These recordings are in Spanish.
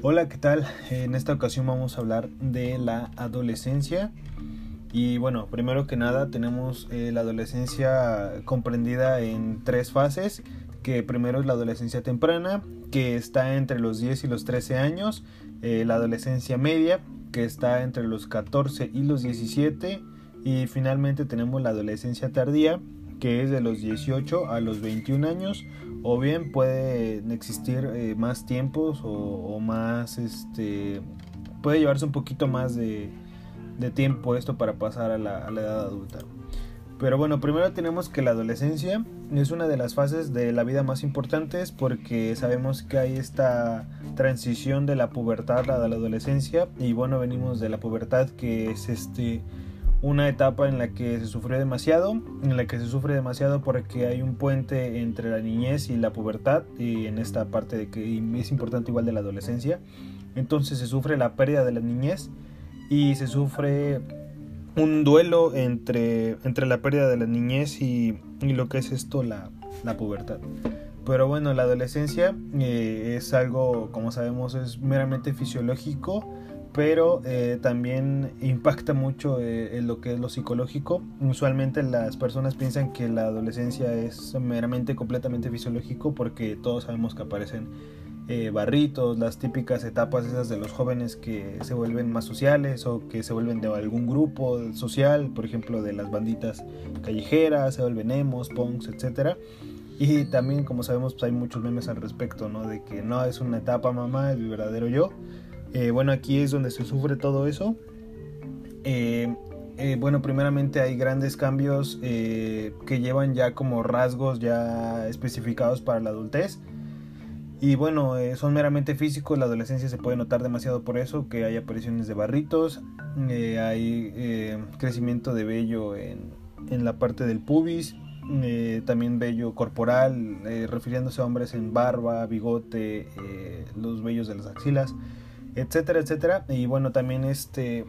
Hola, ¿qué tal? En esta ocasión vamos a hablar de la adolescencia. Y bueno, primero que nada tenemos eh, la adolescencia comprendida en tres fases, que primero es la adolescencia temprana, que está entre los 10 y los 13 años, eh, la adolescencia media, que está entre los 14 y los 17, y finalmente tenemos la adolescencia tardía, que es de los 18 a los 21 años o bien pueden existir eh, más tiempos o, más este puede llevarse un poquito más de, tiempo esto para pasar a la, edad adulta. Pero bueno, primero tenemos que la adolescencia es una de las fases de la vida más importantes porque sabemos que hay esta transición de la pubertad a la adolescencia y bueno, venimos de la pubertad que es este una etapa en la que se sufrió demasiado, en la que se sufre demasiado porque hay un puente entre la niñez y la pubertad y en esta parte de que es importante igual de la adolescencia. Entonces se sufre la pérdida de la niñez y se sufre un duelo entre, entre la pérdida de la niñez y, lo que es esto, la, la pubertad. Pero bueno, la adolescencia eh, es algo, como sabemos, es meramente fisiológico pero eh, también impacta mucho eh, en lo que es lo psicológico. Usualmente las personas piensan que la adolescencia es meramente completamente fisiológico porque todos sabemos que aparecen eh, barritos, las típicas etapas esas de los jóvenes que se vuelven más sociales o que se vuelven de algún grupo social, por ejemplo de las banditas callejeras, se vuelven emos, punks, etcétera. Y también, como sabemos, pues hay muchos memes al respecto, ¿no? De que no es una etapa, mamá, es mi verdadero yo. Eh, bueno, aquí es donde se sufre todo eso. Eh, eh, bueno, primeramente hay grandes cambios que llevan ya como rasgos ya especificados para la adultez. Y bueno, son meramente físicos, la adolescencia se puede notar demasiado por eso, que hay apariciones de barritos, hay crecimiento de vello en, en, la parte del pubis, también vello corporal, refiriéndose a hombres en barba, bigote, los vellos de las axilas etcétera, etcétera. Y bueno, también este,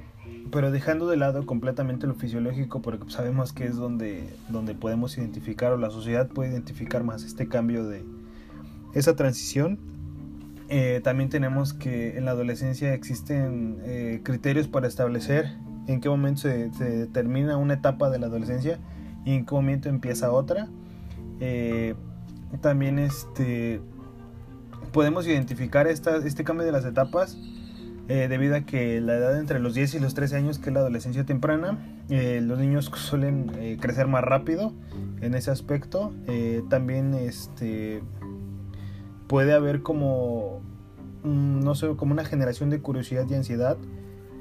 pero dejando de lado completamente lo fisiológico, porque sabemos que es donde, donde podemos identificar o la sociedad puede identificar más este cambio de esa transición. Eh, también tenemos que en la adolescencia existen eh, criterios para establecer en qué momento se, se, una etapa de la adolescencia y en qué momento empieza otra. Eh, también este, podemos identificar esta, este cambio de las etapas eh, debido a que la edad entre los 10 y los 13 años, que es la adolescencia temprana, eh, los niños suelen eh, crecer más rápido en ese aspecto. también este, puede haber como, no sé, como una generación de curiosidad y ansiedad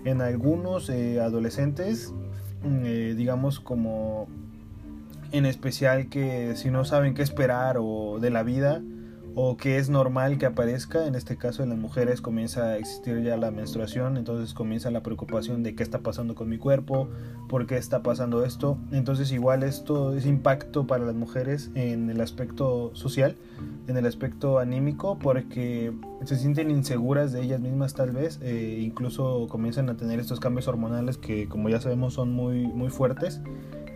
en algunos adolescentes, digamos como en especial que si no saben qué esperar o de la vida, o que es normal que aparezca, en este caso en las mujeres comienza a existir ya la menstruación, entonces comienza la preocupación de qué está pasando con mi cuerpo, por qué está pasando esto, entonces igual esto es impacto para las mujeres en el aspecto social, en el aspecto anímico, porque se sienten inseguras de ellas mismas tal vez, e incluso comienzan a tener estos cambios hormonales que como ya sabemos son muy, muy fuertes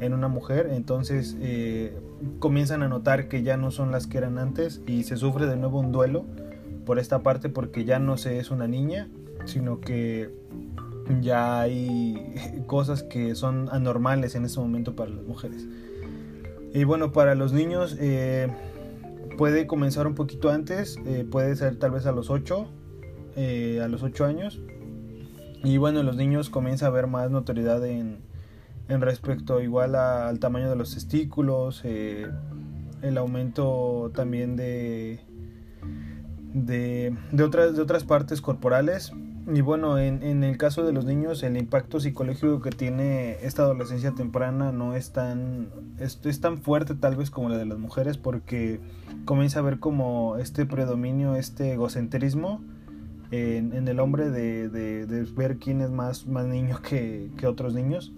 en una mujer, entonces eh, comienzan a notar que ya no son las que eran antes y se sufre de nuevo un duelo por esta parte porque ya no se es una niña, sino que ya hay cosas que son anormales en ese momento para las mujeres. Y bueno, para los niños eh, puede comenzar un poquito antes, eh, puede ser tal vez a los 8, a los 8 años. Y bueno, los niños comienza a ver más notoriedad en, en respecto igual al tamaño de los testículos, eh, el aumento también de, de, otras, de otras partes corporales. Y bueno, en, el caso de los niños, el impacto psicológico que tiene esta adolescencia temprana no es tan, es, tan fuerte tal vez como la de las mujeres porque comienza a ver como este predominio, este egocentrismo en, el hombre de, ver quién es más, más niño que, que otros niños.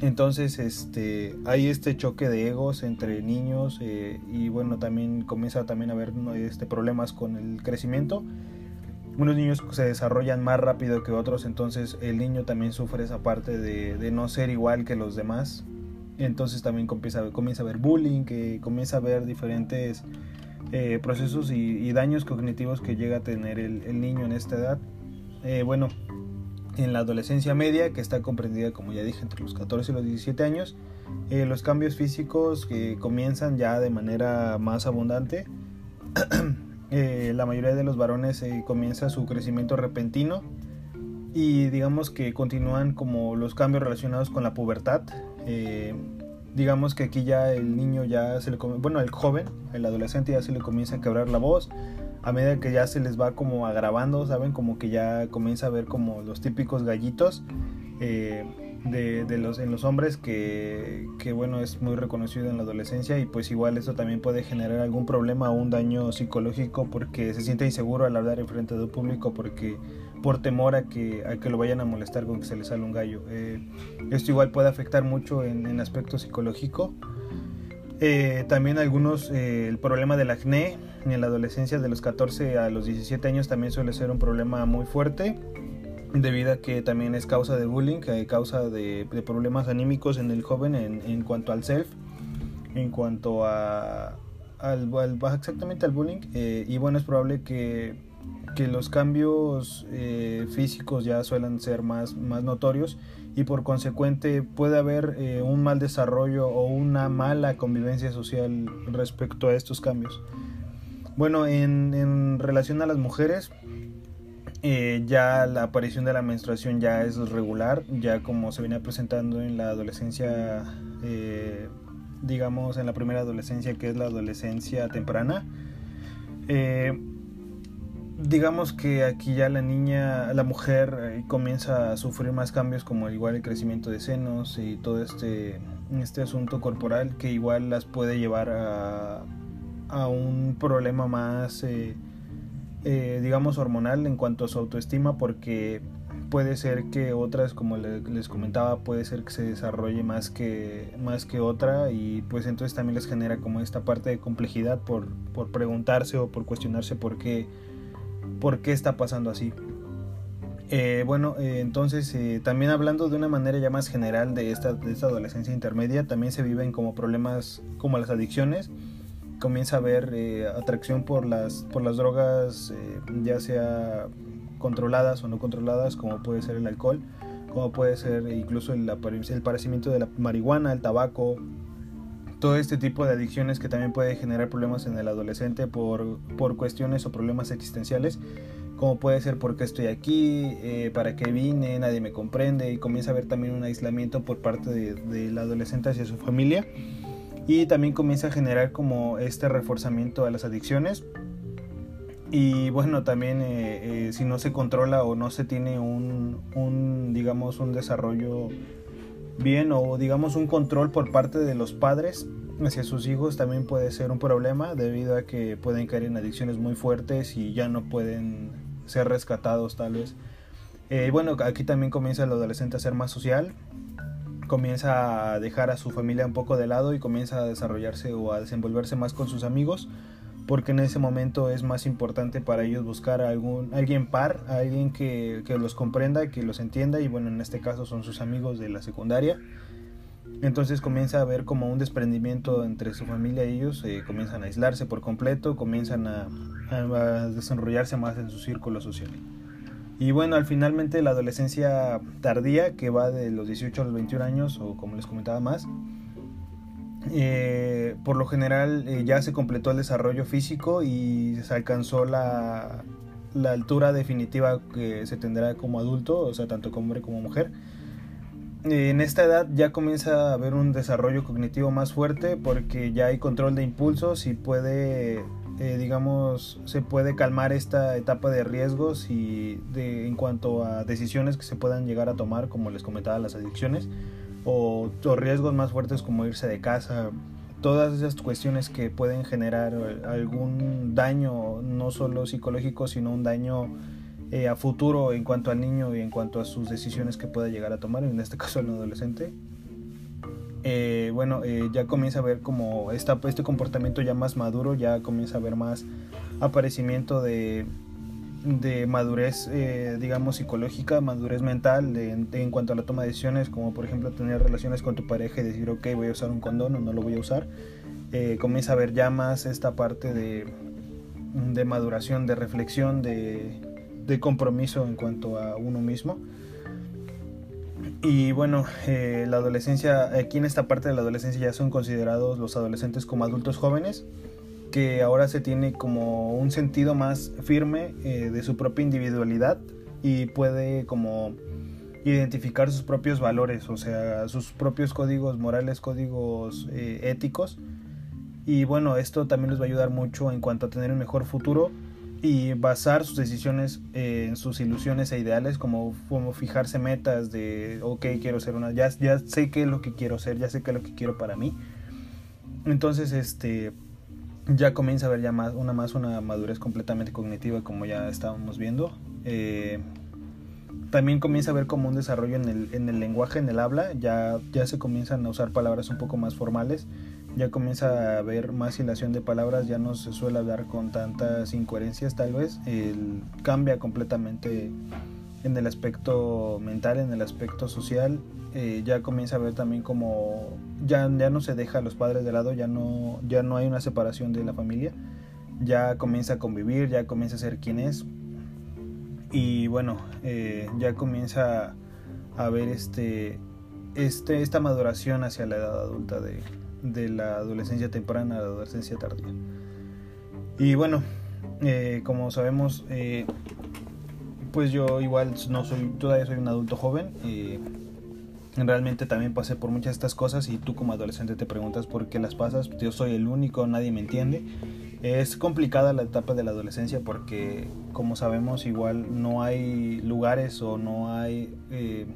Entonces, este, hay este choque de egos entre niños eh, y bueno, también comienza también a haber este, problemas con el crecimiento. Unos niños se desarrollan más rápido que otros, entonces el niño también sufre esa parte de, no ser igual que los demás. Entonces también comienza, comienza a haber bullying, que comienza a haber diferentes eh, procesos y, daños cognitivos que llega a tener el, niño en esta edad. Eh, bueno, en la adolescencia media, que está comprendida, como ya dije, entre los 14 y los 17 años, eh, los cambios físicos que comienzan ya de manera más abundante. la mayoría de los varones comienza su crecimiento repentino y digamos que continúan como los cambios relacionados con la pubertad digamos que aquí ya el niño ya se le bueno, el joven, el adolescente ya se le comienza a quebrar la voz, a medida que ya se les va como agravando, ¿saben? Como que ya comienza a ver como los típicos gallitos eh, de, los, en los hombres que, bueno, es muy reconocido en la adolescencia y pues igual eso también puede generar algún problema o un daño psicológico porque se siente inseguro al hablar en frente de un público porque por temor a que, a que lo vayan a molestar con que se le sale un gallo. Eh, esto igual puede afectar mucho en, en aspecto psicológico. Eh, también algunos, el problema del acné en la adolescencia de los 14 a los 17 años también suele ser un problema muy fuerte debido a que también es causa de bullying, causa de, de, problemas anímicos en el joven en, en cuanto al self, en cuanto a, al, exactamente al bullying y bueno es probable que que los cambios eh, físicos ya suelen ser más, más notorios y por consecuente puede haber eh, un mal desarrollo o una mala convivencia social respecto a estos cambios. Bueno, en, relación a las mujeres, eh, ya la aparición de la menstruación ya es regular, ya como se venía presentando en la adolescencia, digamos en la primera adolescencia que es la adolescencia temprana. Digamos que aquí ya la niña, la mujer eh, comienza a sufrir más cambios como igual el crecimiento de senos y todo este, este asunto corporal que igual las puede llevar a, a un problema más, eh, eh, digamos, hormonal en cuanto a su autoestima porque puede ser que otras, como les comentaba, puede ser que se desarrolle más que, más que otra y pues entonces también les genera como esta parte de complejidad por, por preguntarse o por cuestionarse por qué por qué está pasando así. Eh, bueno, entonces también hablando de una manera ya más general de esta, de esta adolescencia intermedia, también se viven como problemas como las adicciones. Comienza a haber atracción por las, por las drogas, ya sea controladas o no controladas, como puede ser el alcohol, como puede ser incluso el, el parecimiento de la marihuana, el tabaco, todo este tipo de adicciones que también puede generar problemas en el adolescente por, por cuestiones o problemas existenciales, como puede ser porque estoy aquí, eh, para qué vine, nadie me comprende y comienza a haber también un aislamiento por parte del adolescente hacia su familia y también comienza a generar como este reforzamiento a las adicciones y bueno también eh, eh, si no se controla o no se tiene un, un digamos un desarrollo bien o digamos un control por parte de los padres hacia sus hijos también puede ser un problema debido a que pueden caer en adicciones muy fuertes y ya no pueden ser rescatados tal vez. Eh, bueno, aquí también comienza el adolescente a ser más social, comienza a dejar a su familia un poco de lado y comienza a desarrollarse o a desenvolverse más con sus amigos porque en ese momento es más importante para ellos buscar a algún, alguien par, a alguien que, que, los comprenda, que los entienda y bueno, en este caso son sus amigos de la secundaria. Entonces comienza a haber como un desprendimiento entre su familia y ellos, eh, comienzan a aislarse por completo, comienzan a, a, desarrollarse más en su círculo social. Y bueno, al finalmente la adolescencia tardía, que va de los 18 a los 21 años, o como les comentaba más, eh, por lo general eh, ya se completó el desarrollo físico y se alcanzó la, la, altura definitiva que se tendrá como adulto, o sea, tanto como hombre como mujer. En esta edad ya comienza a haber un desarrollo cognitivo más fuerte porque ya hay control de impulsos y puede, eh, digamos, se puede calmar esta etapa de riesgos y en cuanto a decisiones que se puedan llegar a tomar, como les comentaba, las adicciones o, riesgos más fuertes como irse de casa, todas esas cuestiones que pueden generar algún daño, no solo psicológico, sino un daño eh, a futuro en cuanto al niño y en cuanto a sus decisiones que pueda llegar a tomar, en este caso el adolescente. Eh, bueno, eh, ya comienza a ver como esta, este comportamiento ya más maduro, ya comienza a ver más aparecimiento de madurez, eh, digamos, psicológica, madurez mental en cuanto a la toma de decisiones, como por ejemplo tener relaciones con tu pareja y decir, ok, voy a usar un condón o no lo voy a usar. comienza a ver ya más esta parte de, maduración, de reflexión, de, compromiso en cuanto a uno mismo. Y bueno, eh, la adolescencia, aquí en esta parte de la adolescencia ya son considerados los adolescentes como adultos jóvenes, que ahora se tiene como un sentido más firme eh, de su propia individualidad y puede como identificar sus propios valores, o sea, sus propios códigos morales, códigos eh, éticos. Y bueno, esto también les va a ayudar mucho en cuanto a tener un mejor futuro y basar sus decisiones en sus ilusiones e ideales, como, como fijarse metas de, ok, quiero ser una, ya, ya sé qué es lo que quiero ser, ya sé qué es lo que quiero para mí. Entonces, este, ya comienza a haber ya más, una más una madurez completamente cognitiva, como ya estábamos viendo. Eh, también comienza a haber como un desarrollo en el, en el lenguaje, en el habla, ya, ya se comienzan a usar palabras un poco más formales, ya comienza a haber más hilación de palabras, ya no se suele hablar con tantas incoherencias tal vez, cambia completamente en el aspecto mental, en el aspecto social, eh, ya comienza a ver también como ya, ya no se deja a los padres de lado, ya no, ya no hay una separación de la familia, ya comienza a convivir, ya comienza a ser quien es, y bueno, eh, ya comienza a ver este, este, esta maduración hacia la edad adulta de, de la adolescencia temprana a la adolescencia tardía. Y bueno, eh, como sabemos, eh, pues yo igual no soy, todavía soy un adulto joven. realmente también pasé por muchas de estas cosas y tú como adolescente te preguntas por qué las pasas. Yo soy el único, nadie me entiende. Es complicada la etapa de la adolescencia porque, como sabemos, igual no hay lugares o no hay eh,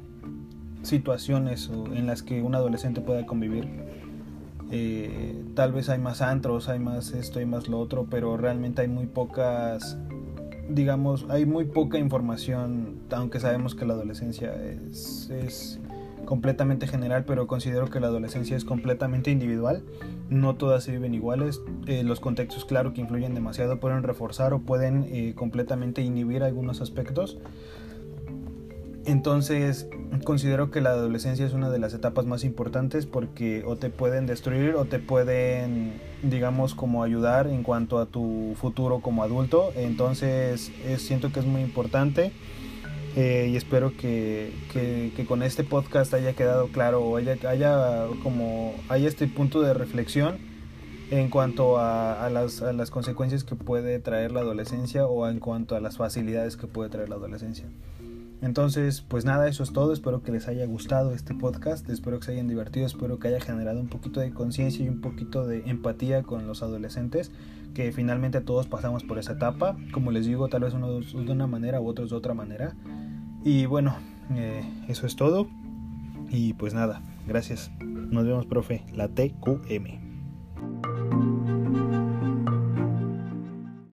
situaciones en las que un adolescente pueda convivir. Eh, tal vez hay más antros, hay más esto y más lo otro, pero realmente hay muy pocas, digamos, hay muy poca información, aunque sabemos que la adolescencia es, es completamente general, pero considero que la adolescencia es completamente individual. No todas se viven iguales. Eh, los contextos, claro, que influyen demasiado, pueden reforzar o pueden eh, completamente inhibir algunos aspectos. Entonces, considero que la adolescencia es una de las etapas más importantes porque o te pueden destruir o te pueden, digamos, como ayudar en cuanto a tu futuro como adulto. Entonces, siento que es muy importante. Eh, y espero que, que, con este podcast haya quedado claro o haya, haya como haya este punto de reflexión en cuanto a, las, a, las, consecuencias que puede traer la adolescencia o en cuanto a las facilidades que puede traer la adolescencia. Entonces, pues nada, eso es todo. Espero que les haya gustado este podcast. Espero que se hayan divertido. Espero que haya generado un poquito de conciencia y un poquito de empatía con los adolescentes. Que finalmente todos pasamos por esa etapa. Como les digo, tal vez unos de una manera u otros de otra manera. Y bueno, eh, eso es todo. Y pues nada, gracias. Nos vemos, profe. La TQM.